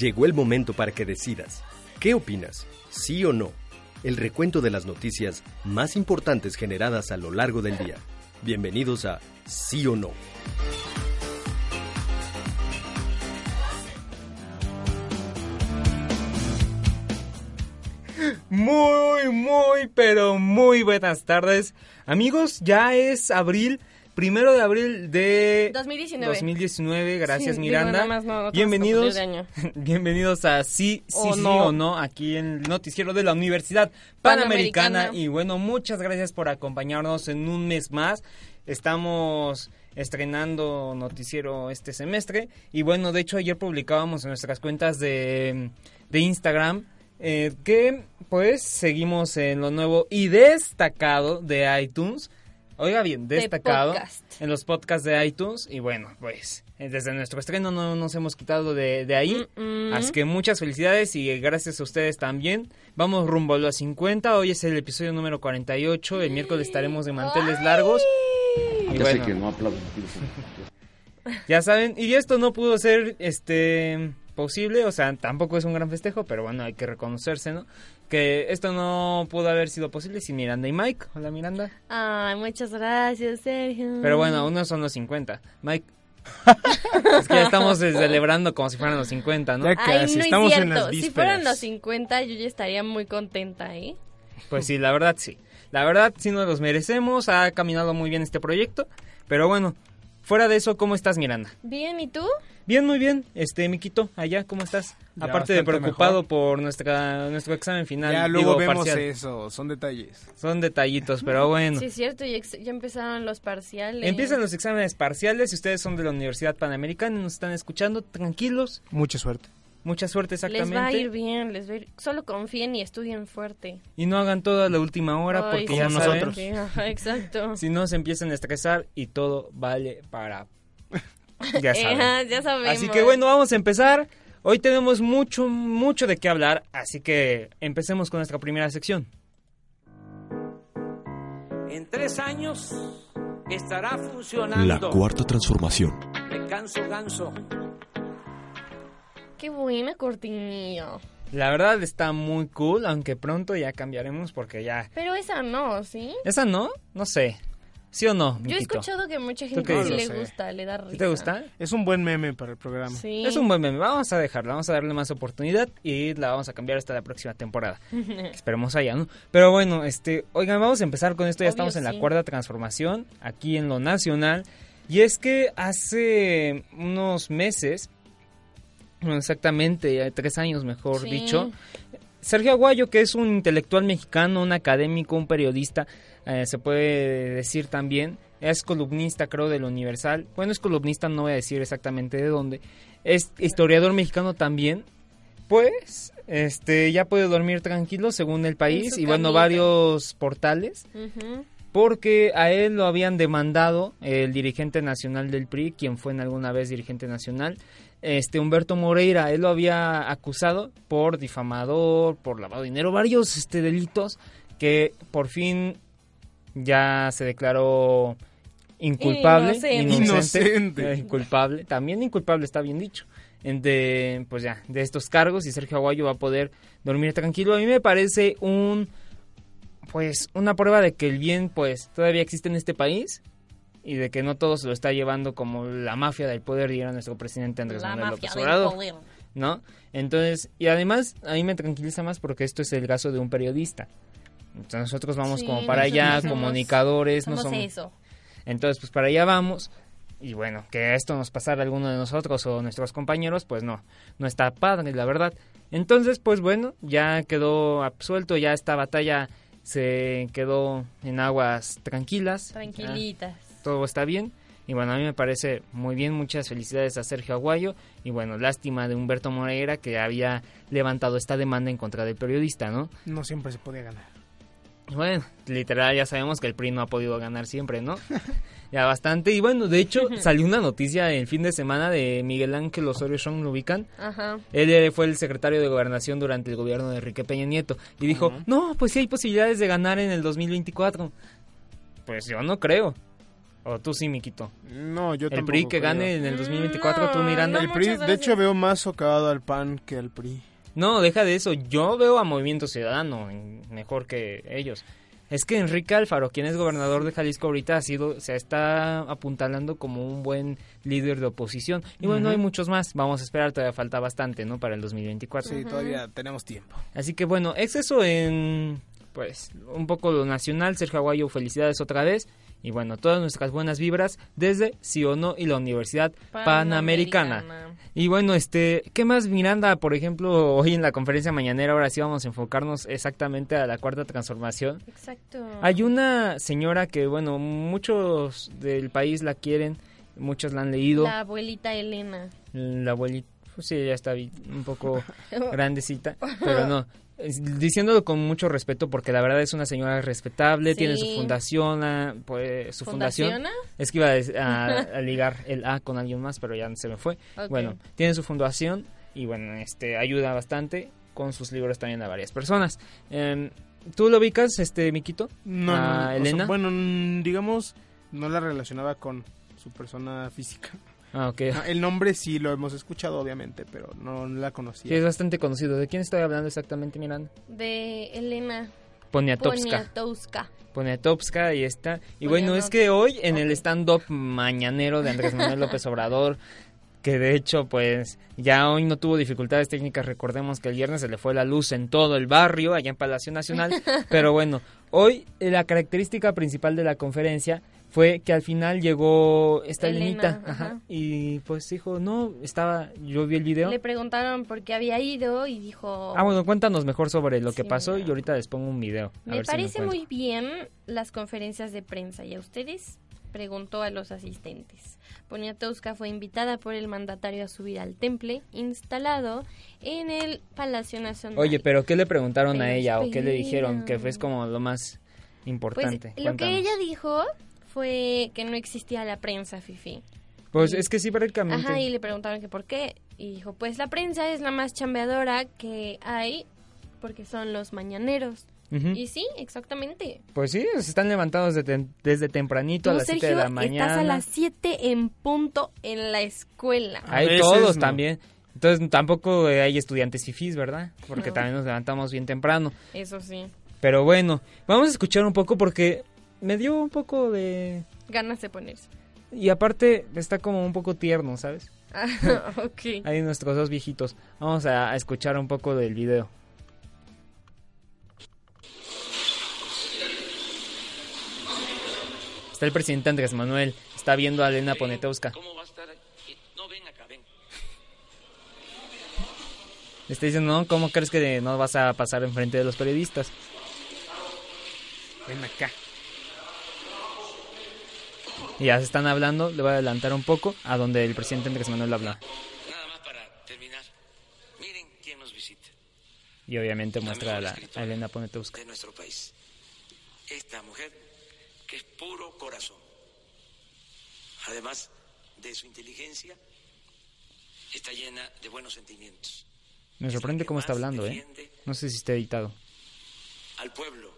Llegó el momento para que decidas. ¿Qué opinas? ¿Sí o no? el recuento de las noticias más importantes generadas a lo largo del día. Bienvenidos a Sí o No. Muy, muy, pero muy buenas tardes. Amigos, ya es abril primero de abril de 2019. 2019 gracias Miranda. bienvenidos, bienvenidos a Sí, sí, sí o no, aquí en el noticiero de la Universidad Panamericana. Y bueno, muchas gracias por acompañarnos en un mes más. Estamos estrenando noticiero este semestre. Y bueno, de hecho ayer publicábamos en nuestras cuentas de, de Instagram. Eh, que pues seguimos en lo nuevo y destacado de iTunes Oiga bien, destacado en los podcasts de iTunes y bueno, pues desde nuestro estreno no nos hemos quitado de, ahí. Así que muchas felicidades y gracias a ustedes también. Vamos rumbo a los 50. Hoy es el episodio número 48. El miércoles estaremos de manteles largos. ya sé que no aplaudo. ya saben, y esto no pudo ser este posible, o sea, tampoco es un gran festejo, pero bueno, hay que reconocerse, ¿no? Que esto no pudo haber sido posible sin Miranda y Mike. Hola Miranda. Ay, muchas gracias, Sergio. Pero bueno, uno son los 50. Mike. es que ya estamos celebrando como si fueran los 50, ¿no? Ya casi, no estamos en las vísperas. Si fueran los 50, yo ya estaría muy contenta, ¿eh? Pues sí, la verdad sí. La verdad sí nos los merecemos, ha caminado muy bien este proyecto, pero bueno, Fuera de eso, ¿cómo estás, Miranda? Bien, ¿y tú? Bien, muy bien. Este, Miquito, allá, ¿cómo estás? Aparte de preocupado por nuestra, nuestro examen final. Ya luego vemos eso, son detalles. Son detallitos, pero bueno. Sí, es cierto, ya, ya, empezaron los parciales. Empiezan los exámenes parciales, si ustedes son de la Universidad Panamericana y nos están escuchando, tranquilos. Mucha suerte. Mucha suerte, exactamente. Les va a ir bien, les va a ir... Solo confíen y estudien fuerte. Y no hagan todo a la última hora porque ya nosotros. exacto. si no, se empiezan a estresar y todo vale para... ya saben. ya sabemos. Así que bueno, vamos a empezar. Hoy tenemos mucho, mucho de qué hablar, así que empecemos con nuestra primera sección. En tres años estará funcionando. La cuarta transformación. Me canso, ganso Qué buena cortinilla. La verdad está muy cool, aunque pronto ya cambiaremos porque ya... Pero esa no, ¿sí? ¿Esa no? No sé. ¿Sí o no? Yo he escuchado que mucha gente sí le gusta, le da risa. ¿Te gusta? Es un buen meme para el programa. Sí. Es un buen meme. Vamos a dejarla, vamos a darle más oportunidad y la vamos a cambiar hasta la próxima temporada. Esperemos allá, ¿no? Pero bueno, este, oigan, vamos a empezar con esto. Ya estamos en la cuarta transformación aquí en lo nacional. Y es que hace unos meses Exactamente, tres años mejor dicho. Sergio Aguayo, que es un intelectual mexicano, un académico, un periodista, eh, se puede decir también, es columnista creo del Universal, bueno es columnista, no voy a decir exactamente de dónde, es historiador mexicano también, pues este ya puede dormir tranquilo según el país y bueno varios portales. Porque a él lo habían demandado el dirigente nacional del PRI, quien fue en alguna vez dirigente nacional, este Humberto Moreira, él lo había acusado por difamador, por lavado de dinero, varios este delitos que por fin ya se declaró inculpable, inocente, eh, inculpable, también inculpable está bien dicho. De, pues ya, de estos cargos y Sergio Aguayo va a poder dormir tranquilo. A mí me parece un pues una prueba de que el bien pues todavía existe en este país y de que no todo se lo está llevando como la mafia del poder, a nuestro presidente Andrés Manuel López Obrador. ¿No? Entonces, y además, a mí me tranquiliza más porque esto es el caso de un periodista. Entonces, nosotros vamos como para allá, comunicadores, no somos. Eso. Entonces, pues para allá vamos. Y bueno, que esto nos pasara a alguno de nosotros o nuestros compañeros, pues no, no está padre, la verdad. Entonces, pues bueno, ya quedó absuelto, ya esta batalla se quedó en aguas tranquilas. Tranquilitas todo está bien. Y bueno, a mí me parece muy bien, muchas felicidades a Sergio Aguayo. Y bueno, lástima de Humberto Moreira que había levantado esta demanda en contra del periodista, ¿no? No siempre se podía ganar. Bueno, literal ya sabemos que el PRI no ha podido ganar siempre, ¿no? ya bastante. Y bueno, de hecho salió una noticia el fin de semana de Miguel Ángel Osorio Chong, ¿lo ubican? Ajá. Él fue el secretario de Gobernación durante el gobierno de Enrique Peña Nieto. Y dijo, no, pues sí hay posibilidades de ganar en el 2024. Pues yo no creo. ¿O tú sí, Miquito? No, yo ¿El PRI que gane en el 2024, tú Miranda? el PRI, de hecho, veo más socavado al PAN que al PRI. No, deja de eso. Yo veo a Movimiento Ciudadano mejor que ellos. Es que Enrique Alfaro, quien es gobernador de Jalisco ahorita, ha sido, se está apuntalando como un buen líder de oposición. Y bueno, hay muchos más. Vamos a esperar, todavía falta bastante, ¿no? Para el 2024. Sí, todavía tenemos tiempo. Así que bueno, exceso en, pues, un poco lo nacional. Sergio Aguayo, felicidades otra vez. Y bueno, todas nuestras buenas vibras desde Sí o No y la Universidad Panamericana. Y bueno, este, ¿qué más Miranda? Por ejemplo, hoy en la conferencia mañanera, ahora sí vamos a enfocarnos exactamente a la cuarta transformación. Exacto. Hay una señora que, bueno, muchos del país la quieren, muchos la han leído. La abuelita Elena. La abuelita, pues sí, ya está un poco grandecita, pero no diciéndolo con mucho respeto porque la verdad es una señora respetable, tiene su fundación, ah, pues su fundación. Es que iba a, ligar el A con alguien más, pero ya se me fue. Bueno, tiene su fundación y bueno, este ayuda bastante con sus libros también a varias personas. Em, ¿Tú lo ubicas, este Miquito? No, no, Elena. bueno, digamos, no la relacionaba con su persona física. Ah, ok. el nombre sí lo hemos escuchado, obviamente, pero no la conocía. Sí, es bastante conocido. ¿De quién estoy hablando exactamente, Miranda? De Elena Poniatowska. Poniatowska. Poniatowska, ahí está. Y bueno, es que hoy en el stand-up mañanero de Andrés Manuel López Obrador, que de hecho, pues ya hoy no tuvo dificultades técnicas. Recordemos que el viernes se le fue la luz en todo el barrio, allá en Palacio Nacional. Pero bueno, hoy la característica principal de la conferencia fue que al final llegó esta Elena, y pues dijo, no, estaba, yo vi el video. Le preguntaron por qué había ido y dijo... Ah, bueno, cuéntanos mejor sobre lo que pasó y ahorita les pongo un video. Me parece muy bien las conferencias de prensa y a ustedes preguntó a los asistentes. Poniatowska fue invitada por el mandatario a subir al temple instalado en el Palacio Nacional. Oye, pero ¿qué le preguntaron a ella o qué le dijeron? Que fue como lo más importante. Pues, lo que ella dijo fue que no existía la prensa, Fifi. Pues es que sí, prácticamente. Ajá, y le preguntaron que por qué. Y dijo, pues la prensa es la más chambeadora que hay porque son los mañaneros. Y sí, exactamente. Pues sí, se están levantados desde, tempranito a las 7 de la mañana. Estás a las 7 en punto en la escuela. Hay todos también. Entonces tampoco hay estudiantes fifís, ¿verdad? Porque también nos levantamos bien temprano. Eso sí. Pero bueno, vamos a escuchar un poco porque me dio un poco de... Ganas de ponerse. Y aparte está como un poco tierno, ¿sabes? Ah, ok. Hay nuestros dos viejitos. Vamos a, escuchar un poco del video. Está el presidente Andrés Manuel, está viendo a Elena Ponetowska. ¿Cómo va a estar? No, ven acá, ven. está diciendo, no, ¿cómo crees que no vas a pasar enfrente de los periodistas? Ven acá. Y ya se están hablando, le voy a adelantar un poco a donde el presidente Andrés Manuel habla. Nada más para terminar. Miren quién nos visita. Y obviamente muestra a, la, Elena Ponetowska. De nuestro país. Esta mujer que es puro corazón. Además de su inteligencia, está llena de buenos sentimientos. Me sorprende cómo está hablando, ¿eh? No sé si está editado. Al pueblo,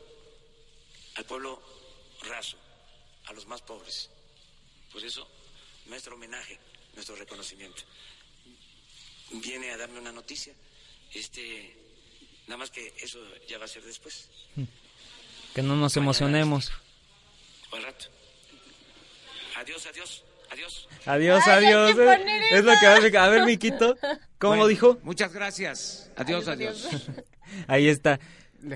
al pueblo raso, a los más pobres. Por eso, nuestro homenaje, nuestro reconocimiento. Viene a darme una noticia. Este, nada más que eso ya va a ser después. Que no nos emocionemos. Buen rato. Adiós, adiós. Adiós. Adiós, adiós. Es lo que va a ver, Miquito. ¿Cómo dijo? Muchas gracias. Adiós, adiós. Ahí está.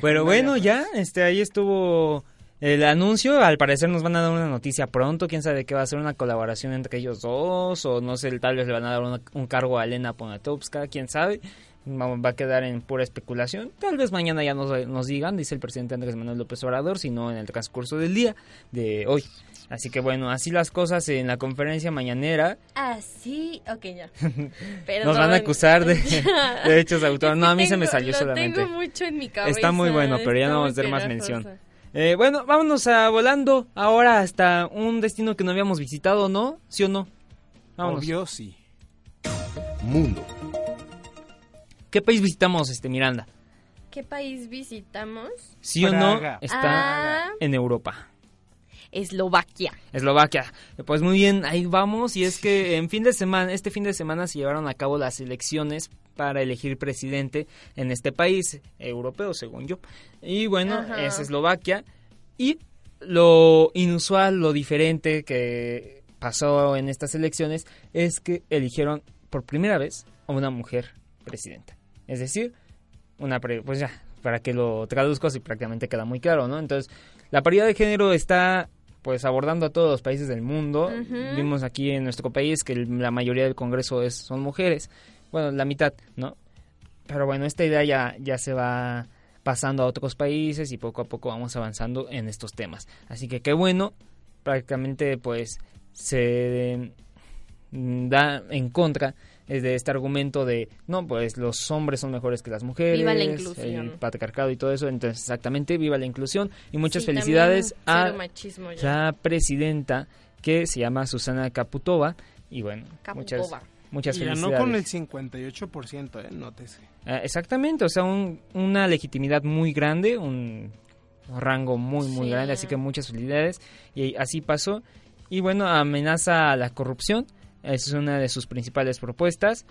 Pero bueno, ya, este, ahí estuvo el anuncio, al parecer nos van a dar una noticia pronto, quién sabe qué va a ser una colaboración entre ellos dos, o no sé, tal vez le van a dar un cargo a Elena Ponatowska, quién sabe, va a quedar en pura especulación, tal vez mañana ya nos, nos digan, dice el presidente Andrés Manuel López Obrador, si no en el transcurso del día de hoy. Así que bueno, así las cosas en la conferencia mañanera. Así, ok, ya. Nos van a acusar de, de hechos de autor. No, a mí se me salió solamente. Tengo mucho en mi cabeza. Está muy bueno, pero ya no vamos a hacer más mención. Eh, bueno, vámonos a volando ahora hasta un destino que no habíamos visitado, ¿no? ¿Sí o no? Vámonos. Obvio, sí. Mundo. ¿Qué país visitamos, este Miranda? ¿Qué país visitamos? ¿Sí o no? Está ah. en Europa. Eslovaquia. Eslovaquia. Pues muy bien, ahí vamos. Y es que en fin de semana, este fin de semana se llevaron a cabo las elecciones para elegir presidente en este país europeo, según yo. Y bueno, es Eslovaquia. Y lo inusual, lo diferente que pasó en estas elecciones es que eligieron por primera vez a una mujer presidenta. Es decir, una pues ya, para que lo traduzco así prácticamente queda muy claro, ¿no? Entonces, la paridad de género está pues abordando a todos los países del mundo. Vimos aquí en nuestro país que la mayoría del Congreso es, son mujeres, bueno, la mitad, ¿no? Pero bueno, esta idea ya, ya se va pasando a otros países y poco a poco vamos avanzando en estos temas. Así que qué bueno, prácticamente pues se da en contra es de este argumento de, no, pues los hombres son mejores que las mujeres, viva la inclusión. el patriarcado y todo eso, entonces exactamente, viva la inclusión. Y muchas felicidades a la presidenta que se llama Susana Kaputova y bueno, muchas muchas y ganó con el 58%, eh, nótese. Ah, exactamente, o sea, una legitimidad muy grande, un rango muy muy grande, así que muchas felicidades. Y así pasó. Y bueno, amenaza a la corrupción esa es una de sus principales propuestas.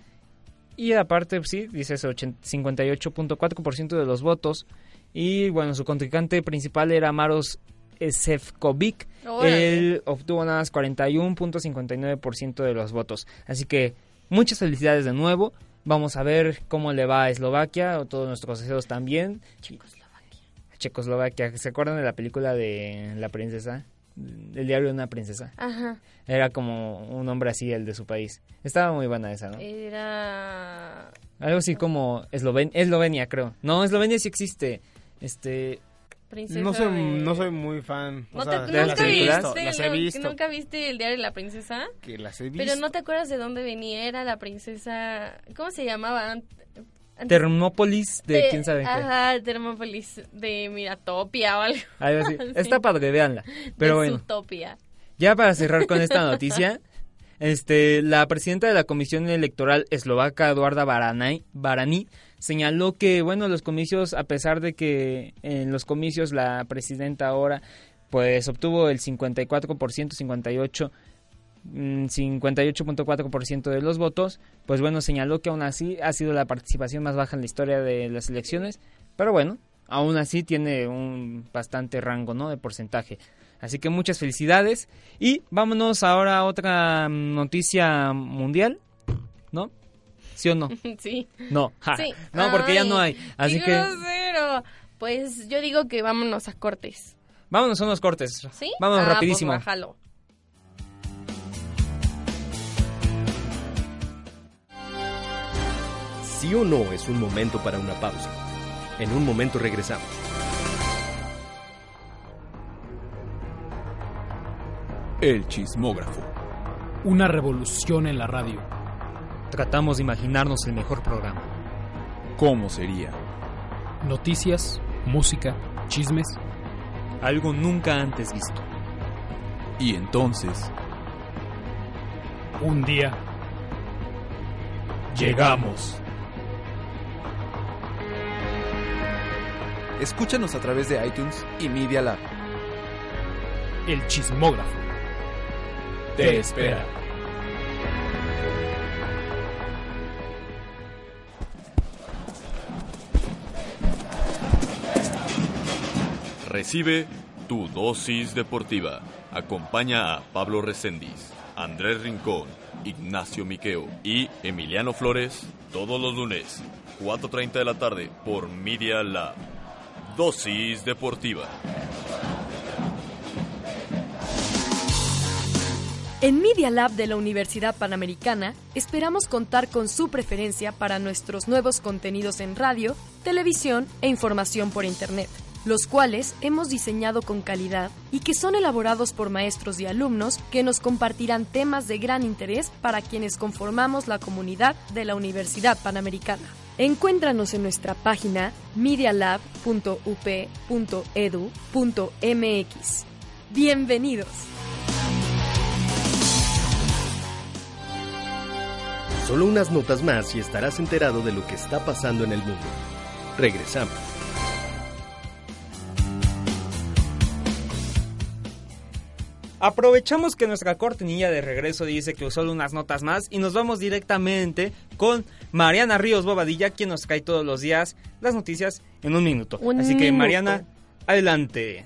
Y aparte, sí, dice eso, 58.4% de los votos. Y bueno, su contrincante principal era Maros Sefcovic. Él obtuvo nada más 41.59% de los votos. Así que muchas felicidades de nuevo. Vamos a ver cómo le va a Eslovaquia, o todos nuestros deseos también. Checoslovaquia. Checoslovaquia. ¿Se acuerdan de la película de La Princesa? El diario de una princesa. Ajá. Era como un hombre así, el de su país. Estaba muy buena esa, ¿no? Era... Algo así como Esloven Eslovenia, creo. No, Eslovenia sí existe. Este... Princesa no soy, no soy muy fan. ¿No te, ¿nunca, viste, las he visto. ¿Nunca viste el diario de la princesa? Que las he visto. Pero no te acuerdas de dónde venía. Era la princesa... ¿Cómo se llamaba? Termópolis de, quién sabe ajá, Termópolis de Miratopia o algo. así. Está padre, véanla. Pero bueno. Ya para cerrar con esta noticia, este, la presidenta de la Comisión Electoral Eslovaca, Eduarda Barani, señaló que, bueno, los comicios, a pesar de que en los comicios la presidenta ahora, pues obtuvo el 54%, 58% 58.4% de los votos, pues bueno, señaló que aún así ha sido la participación más baja en la historia de las elecciones, pero bueno, aún así tiene un bastante rango, ¿no? De porcentaje. Así que muchas felicidades y vámonos ahora a otra noticia mundial, ¿no? ¿Sí o no? Sí. No, no, porque ya no hay. Así que Pues yo digo que vámonos a cortes. Vámonos a unos cortes. ¿Sí? Vámonos ah, pues sí o no es un momento para una pausa. En un momento regresamos. El chismógrafo. Una revolución en la radio. Tratamos de imaginarnos el mejor programa. ¿Cómo sería? Noticias, música, chismes. Algo nunca antes visto. Y entonces... Un día... Llegamos. Escúchanos a través de iTunes y Media Lab. El chismógrafo. Te espera. Recibe tu dosis deportiva. Acompaña a Pablo Recendis, Andrés Rincón, Ignacio Miqueo y Emiliano Flores todos los lunes, 4.30 de la tarde por Media Lab. Dosis Deportiva. En Media Lab de la Universidad Panamericana esperamos contar con su preferencia para nuestros nuevos contenidos en radio, televisión e información por Internet. los cuales hemos diseñado con calidad y que son elaborados por maestros y alumnos que nos compartirán temas de gran interés para quienes conformamos la comunidad de la Universidad Panamericana. Encuéntranos en nuestra página medialab.up.edu.mx. Bienvenidos. Solo unas notas más y estarás enterado de lo que está pasando en el mundo. Regresamos. Aprovechamos que nuestra cortinilla de regreso dice que solo unas notas más y nos vamos directamente con Mariana Ríos Bobadilla, quien nos cae todos los días las noticias en un minuto. Así que Mariana, adelante.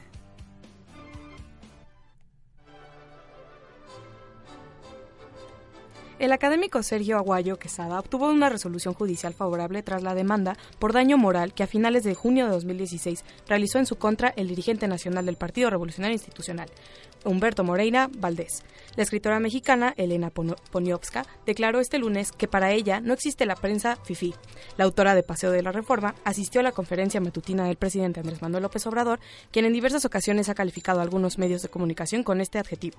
El académico Sergio Aguayo Quesada obtuvo una resolución judicial favorable tras la demanda por daño moral que a finales de junio de 2016 realizó en su contra el dirigente nacional del Partido Revolucionario Institucional, Humberto Moreira Valdés. La escritora mexicana Elena Poniowska declaró este lunes que para ella no existe la prensa FIFI. La autora de Paseo de la Reforma asistió a la conferencia matutina del presidente Andrés Manuel López Obrador, quien en diversas ocasiones ha calificado a algunos medios de comunicación con este adjetivo.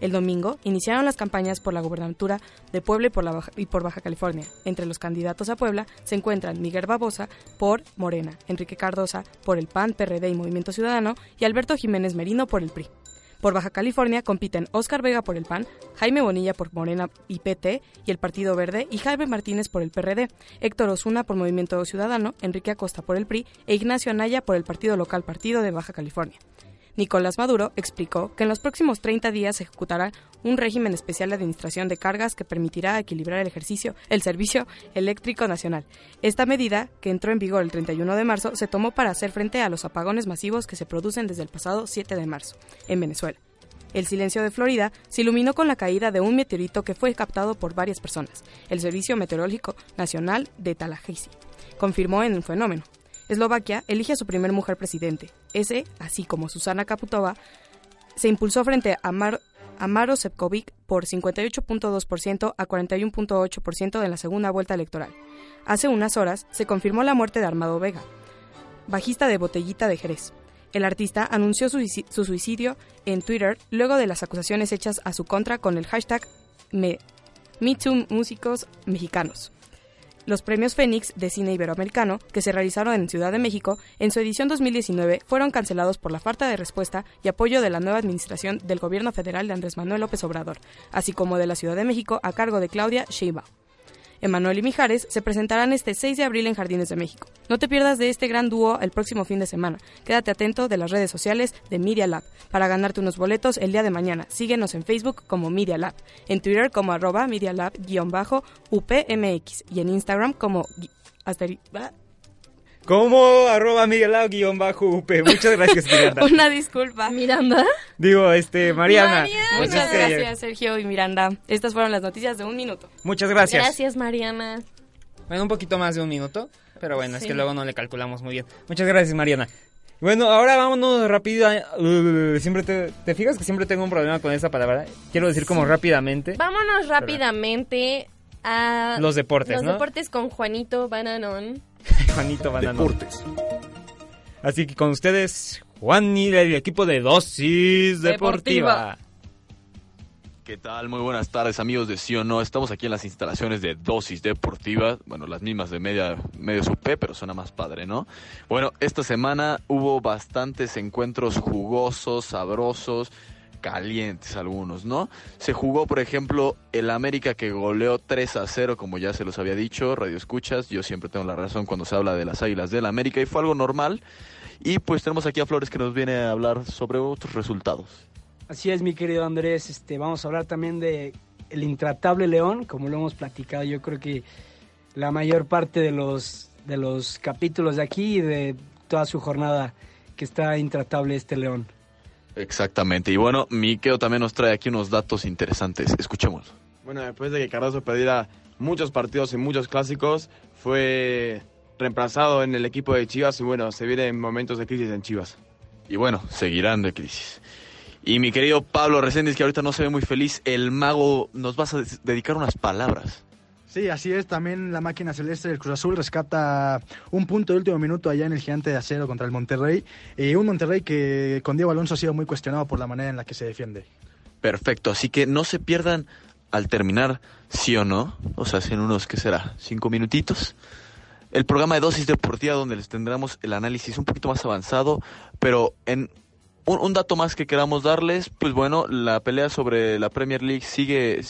El domingo iniciaron las campañas por la gubernatura de Puebla y por, Baja, California. Entre los candidatos a Puebla se encuentran Miguel Babosa por Morena, Enrique Cardosa por el PAN, PRD y Movimiento Ciudadano y Alberto Jiménez Merino por el PRI. Por Baja California compiten Óscar Vega por el PAN, Jaime Bonilla por Morena y PT y el Partido Verde y Jaime Martínez por el PRD, Héctor Osuna por Movimiento Ciudadano, Enrique Acosta por el PRI e Ignacio Anaya por el Partido Local Partido de Baja California. Nicolás Maduro explicó que en los próximos 30 días se ejecutará un régimen especial de administración de cargas que permitirá equilibrar el ejercicio, el servicio eléctrico nacional. Esta medida, que entró en vigor el 31 de marzo, se tomó para hacer frente a los apagones masivos que se producen desde el pasado 7 de marzo en Venezuela. El silencio de Florida se iluminó con la caída de un meteorito que fue captado por varias personas. El Servicio Meteorológico Nacional de Tallahassee confirmó en el fenómeno. Eslovaquia elige a su primer mujer presidente. Ese, así como Susana Kaputova, se impulsó frente a, Mar a Maro Sepkovic por 58.2% a 41.8% en la segunda vuelta electoral. Hace unas horas se confirmó la muerte de Armado Vega, bajista de Botellita de Jerez. El artista anunció su, suicidio en Twitter luego de las acusaciones hechas a su contra con el hashtag MeTooMúsicos Mexicanos. Los premios Fénix de cine iberoamericano, que se realizaron en Ciudad de México, en su edición 2019 fueron cancelados por la falta de respuesta y apoyo de la nueva administración del gobierno federal de Andrés Manuel López Obrador, así como de la Ciudad de México a cargo de Claudia Sheinbaum. Emanuel y Mijares se presentarán este 6 de abril en Jardines de México. No te pierdas de este gran dúo el próximo fin de semana. Quédate atento de las redes sociales de Media Lab para ganarte unos boletos el día de mañana. Síguenos en Facebook como Media Lab, en Twitter como arroba Media Lab-UPMX y en Instagram como como arroba guion bajo UP. Muchas gracias, Miranda. Una disculpa. Miranda. Digo, este, Mariana. Muchas gracias, Sergio y Miranda. Estas fueron las noticias de un minuto. Muchas gracias. Gracias, Mariana. Bueno, un poquito más de un minuto, pero bueno, es que luego no le calculamos muy bien. Muchas gracias, Mariana. Bueno, ahora vámonos rápido. Uh, siempre te, te, fijas que siempre tengo un problema con esa palabra. Quiero decir como rápidamente. Vámonos rápidamente a los deportes, los deportes con Juanito Bananón. Juanito Bananón. Deportes. Así que con ustedes, Juan y el equipo de Dosis Deportiva. ¿Qué tal? Muy buenas tardes amigos de Sí o No. Estamos aquí en las instalaciones de Dosis Deportiva. Bueno, las mismas de media, medio supé, pero suena más padre, ¿no? Bueno, esta semana hubo bastantes encuentros jugosos, sabrosos calientes algunos, ¿no? Se jugó, por ejemplo, el América que goleó 3 a 0, como ya se los había dicho, Radio Escuchas, yo siempre tengo la razón cuando se habla de las Águilas del América y fue algo normal. Y pues tenemos aquí a Flores que nos viene a hablar sobre otros resultados. Así es, mi querido Andrés, este vamos a hablar también de el intratable León, como lo hemos platicado, yo creo que la mayor parte de los de los capítulos de aquí y de toda su jornada que está intratable este León. Exactamente. Y bueno, Miqueo también nos trae aquí unos datos interesantes. Escuchemos. Bueno, después de que Cardoso perdiera muchos partidos y muchos clásicos, fue reemplazado en el equipo de Chivas y bueno, se vienen momentos de crisis en Chivas. Y bueno, seguirán de crisis. Y mi querido Pablo Reséndiz, que ahorita no se ve muy feliz, el mago, nos vas a dedicar unas palabras. Sí, así es. También la máquina celeste del Cruz Azul rescata un punto de último minuto allá en el Gigante de Acero contra el Monterrey. Y un Monterrey que con Diego Alonso ha sido muy cuestionado por la manera en la que se defiende. Perfecto. Así que no se pierdan al terminar, sí o no. O sea, en unos, ¿qué será? Cinco minutitos. El programa de dosis deportiva donde les tendremos el análisis un poquito más avanzado, pero en un, dato más que queramos darles, pues bueno, la pelea sobre la Premier League sigue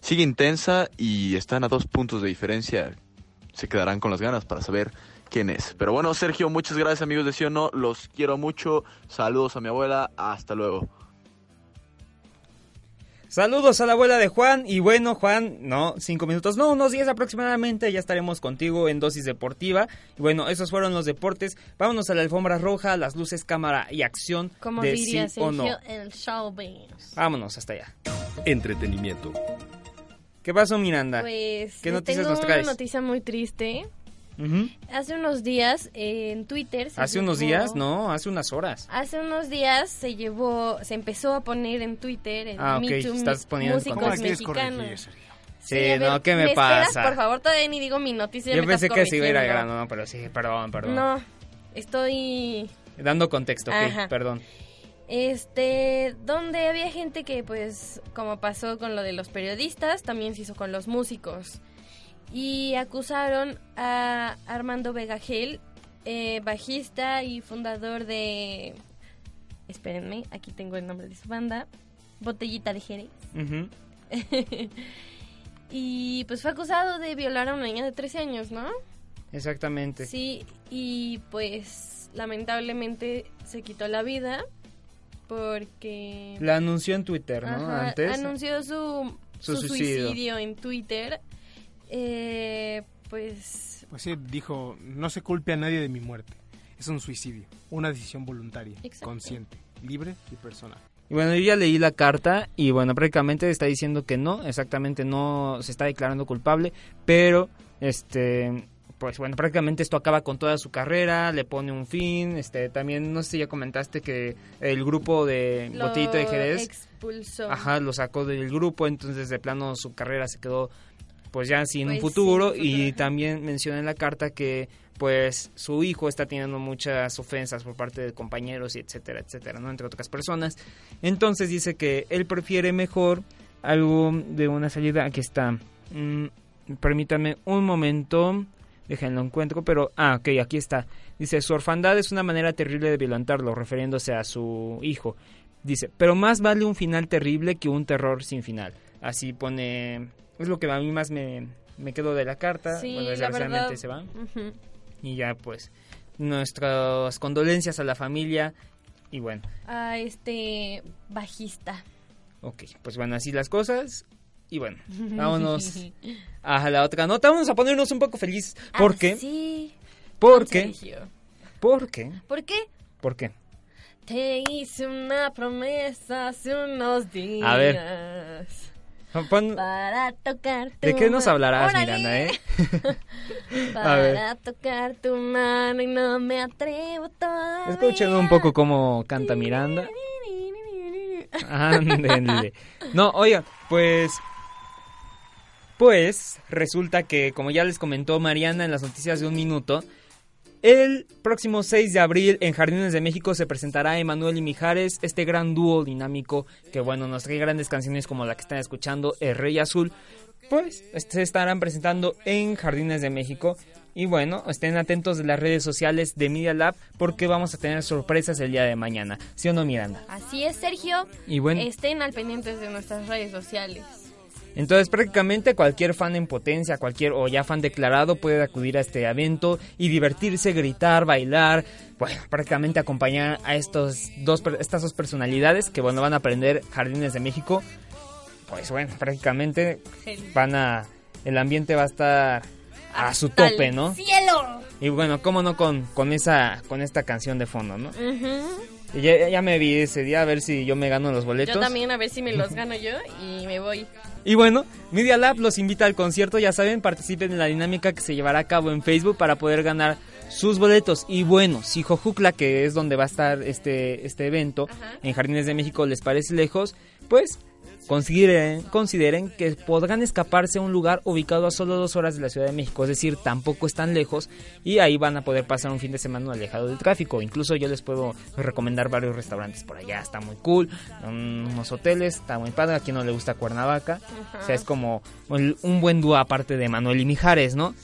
sigue intensa y están a dos puntos de diferencia. Se quedarán con las ganas para saber quién es. Pero bueno, Sergio, muchas gracias amigos de Sí o No. Los quiero mucho. Saludos a mi abuela. Hasta luego. Saludos a la abuela de Juan. Y bueno, Juan, no, cinco minutos, no, unos días aproximadamente. Ya estaremos contigo en dosis deportiva. Y bueno, esos fueron los deportes. Vámonos a la alfombra roja, las luces, cámara y acción. Como de diría sí o no. el show Vámonos hasta allá. Entretenimiento. ¿Qué pasó, Miranda? Pues ¿Qué noticias tengo nos traes? una noticia muy triste. Hace unos días eh, en Twitter. Se hace unos días, no, hace unas horas. Hace unos días se llevó, se empezó a poner en Twitter en ah, okay. Estás poniendo músicos mexicanos. Sí, no, ¿qué me, ¿me pasa? Esperas, por favor, todavía ni digo mi noticia. Yo pensé que se iba a ir al grano, no, pero sí, perdón, perdón. No, estoy... Dando contexto, ok, perdón. Este, donde había gente que pues como pasó con lo de los periodistas, también se hizo con los músicos. Y acusaron a Armando Vega Gil, eh, bajista y fundador de... Espérenme, aquí tengo el nombre de su banda, Botellita de Jerez. y pues fue acusado de violar a una niña de 13 años, ¿no? Exactamente. Sí, y pues lamentablemente se quitó la vida porque... La anunció en Twitter, ¿no? Antes. Anunció su, su, suicidio. en Twitter. Eh, pues... Pues sí, dijo, no se culpe a nadie de mi muerte. Es un suicidio, una decisión voluntaria, consciente, libre y personal. Y bueno, yo ya leí la carta y bueno, prácticamente está diciendo que no, exactamente no se está declarando culpable, pero este pues bueno, prácticamente esto acaba con toda su carrera, le pone un fin, este también no sé si ya comentaste que el grupo de Botellito de Jerez expulsó. Ajá, lo sacó del grupo, entonces de plano su carrera se quedó pues ya sin un pues futuro y también menciona en la carta que pues su hijo está teniendo muchas ofensas por parte de compañeros y etcétera, etcétera, ¿no? Entre otras personas. Entonces dice que él prefiere mejor algo de una salida. Aquí está. Mm, permítanme un momento. Déjenlo encuentro, pero... Ah, ok, aquí está. Dice, su orfandad es una manera terrible de violentarlo, refiriéndose a su hijo. Dice, pero más vale un final terrible que un terror sin final. Así pone... Es lo que a mí más me, me quedó de la carta. Sí, bueno, desgraciadamente se. Y ya, pues, nuestras condolencias a la familia. Y bueno. A este bajista. Ok, pues bueno, así las cosas. Y bueno, vámonos a la otra nota. Vamos a ponernos un poco felices. ¿Por ah, qué? Sí. ¿Por qué? ¿Por qué? ¿Por qué? ¿Por qué? Te hice una promesa hace unos días. A ver. Para tocar tu ¿De qué nos hablarás, Miranda, eh? Para tocar tu mano y no me atrevo todavía. Escuchen un poco cómo canta Miranda. Ándenle. No, oiga, pues pues resulta que, como ya les comentó Mariana en las noticias de un minuto, el próximo 6 de abril en Jardines de México se presentará Emanuel y Mijares, este gran dúo dinámico que, bueno, nos trae grandes canciones como la que están escuchando, El Rey Azul. Pues se estarán presentando en Jardines de México. Y bueno, estén atentos de las redes sociales de Media Lab porque vamos a tener sorpresas el día de mañana. ¿Sí o no, Miranda? Así es, Sergio. Y bueno, estén al pendientes de nuestras redes sociales. Entonces prácticamente cualquier fan en potencia, cualquier o ya fan declarado puede acudir a este evento y divertirse, gritar, bailar, bueno, prácticamente acompañar a estos dos, estas dos personalidades que bueno van a aprender Jardines de México. Pues bueno, prácticamente van a, el ambiente va a estar a su tope, ¿no? Cielo. Y bueno, cómo no con, con esa, con esta canción de fondo, ¿no? Y ya, ya, me vi ese día a ver si yo me gano los boletos. Yo también a ver si me los gano yo y me voy. Y bueno, Media Lab los invita al concierto, ya saben, participen en la dinámica que se llevará a cabo en Facebook para poder ganar sus boletos. Y bueno, si Jojucla, que es donde va a estar este, este evento, en Jardines de México, les parece lejos, pues consideren, consideren que podrán escaparse a un lugar ubicado a solo dos horas de la Ciudad de México, es decir, tampoco están lejos y ahí van a poder pasar un fin de semana alejado del tráfico. Incluso yo les puedo recomendar varios restaurantes por allá, está muy cool, unos hoteles, está muy padre, a quien no le gusta Cuernavaca, o sea, es como un buen dúo aparte de Manuel y Mijares, ¿no?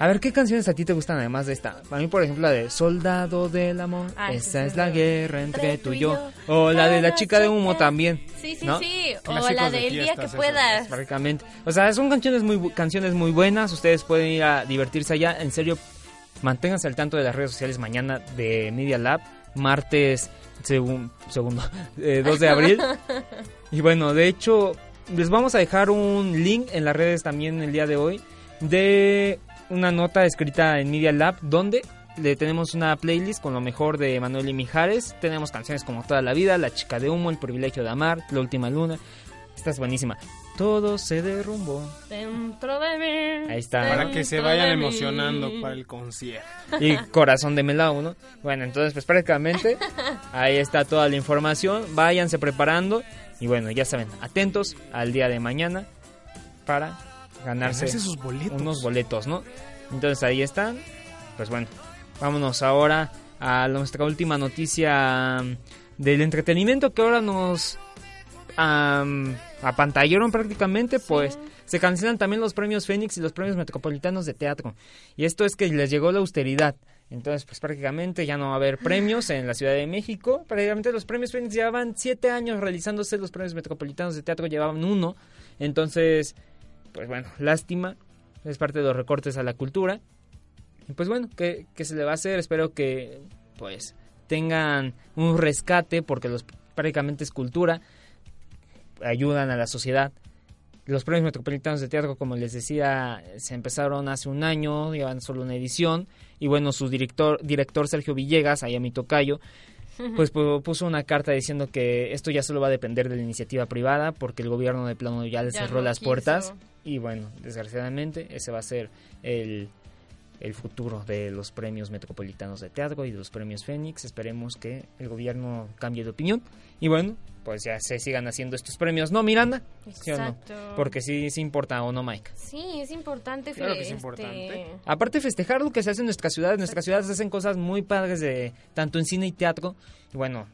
A ver, ¿qué canciones a ti te gustan además de esta? A mí, por ejemplo, la de Soldado del Amor, ah, esa es la guerra entre tú y yo. O la de La chica de humo también. Sí, sí, sí. O la de El día que puedas. Prácticamente. O sea, son canciones muy, canciones muy buenas. Ustedes pueden ir a divertirse allá. En serio, manténganse al tanto de las redes sociales mañana de Media Lab. Martes, segundo, 2 eh, de abril. y bueno, de hecho, les vamos a dejar un link en las redes también el día de hoy de una nota escrita en Media Lab donde le tenemos una playlist con lo mejor de Manuel y Mijares. Tenemos canciones como Toda la vida, La chica de humo, El privilegio de amar, La última luna. Esta es buenísima. Todo se derrumbó. Dentro de mí. Ahí está. Para que se vayan emocionando para el concierto. Y Corazón de Melao, ¿no? Bueno, entonces pues prácticamente ahí está toda la información. Váyanse preparando. Y bueno, ya saben, atentos al día de mañana para ganarse unos boletos, ¿no? Entonces ahí están. Pues bueno, vámonos ahora a nuestra última noticia del entretenimiento que ahora nos apantallaron prácticamente, pues se cancelan también los premios Fénix y los premios metropolitanos de teatro. Y esto es que les llegó la austeridad. Entonces, pues prácticamente ya no va a haber premios en la Ciudad de México. Prácticamente los premios Fénix llevaban siete años realizándose, los premios metropolitanos de teatro llevaban uno. Entonces, pues bueno, lástima, es parte de los recortes a la cultura. Y pues bueno, ¿qué, se le va a hacer? Espero que pues tengan un rescate porque los prácticamente es cultura, ayudan a la sociedad. Los premios metropolitanos de teatro, como les decía, se empezaron hace un año, llevan solo una edición. Y bueno, su director, director Sergio Villegas, allá mi tocayo, pues puso una carta diciendo que esto ya solo va a depender de la iniciativa privada porque el gobierno de plano ya le cerró las puertas. Y bueno, desgraciadamente ese va a ser el, el futuro de los premios metropolitanos de teatro y de los premios Fénix. Esperemos que el gobierno cambie de opinión. Y bueno, pues ya se sigan haciendo estos premios, ¿no, Miranda? Exacto. Porque sí, sí importa, ¿o no, Mike? Sí, es importante. Claro que es este, importante. Aparte festejar lo que se hace en nuestra ciudad. En nuestras ciudades se hacen cosas muy padres de tanto en cine y teatro. Y bueno,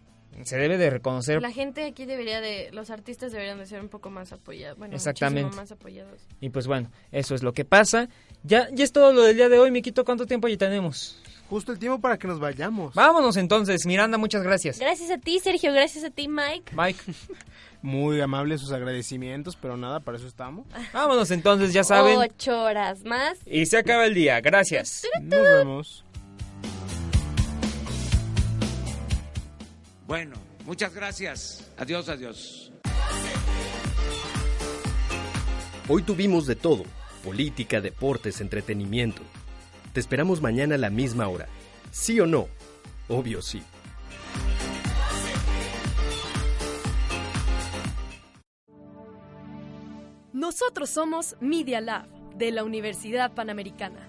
se debe de reconocer. La gente aquí debería de, los artistas deberían de ser un poco más apoyados, bueno, Exactamente. más apoyados. Y pues bueno, eso es lo que pasa. Ya, ya es todo lo del día de hoy, Miquito, ¿cuánto tiempo ya tenemos? Justo el tiempo para que nos vayamos. Vámonos entonces, Miranda, muchas gracias. Gracias a ti, Sergio, gracias a ti, Mike. Mike. Muy amables sus agradecimientos, pero nada, para eso estamos. Vámonos entonces, ya saben. Ocho horas más. Y se acaba el día, gracias. Nos vemos. Bueno, muchas gracias. Adiós, adiós. Hoy tuvimos de todo. Política, deportes, entretenimiento. Te esperamos mañana a la misma hora. ¿Sí o no? Obvio sí. Nosotros somos Media Lab de la Universidad Panamericana.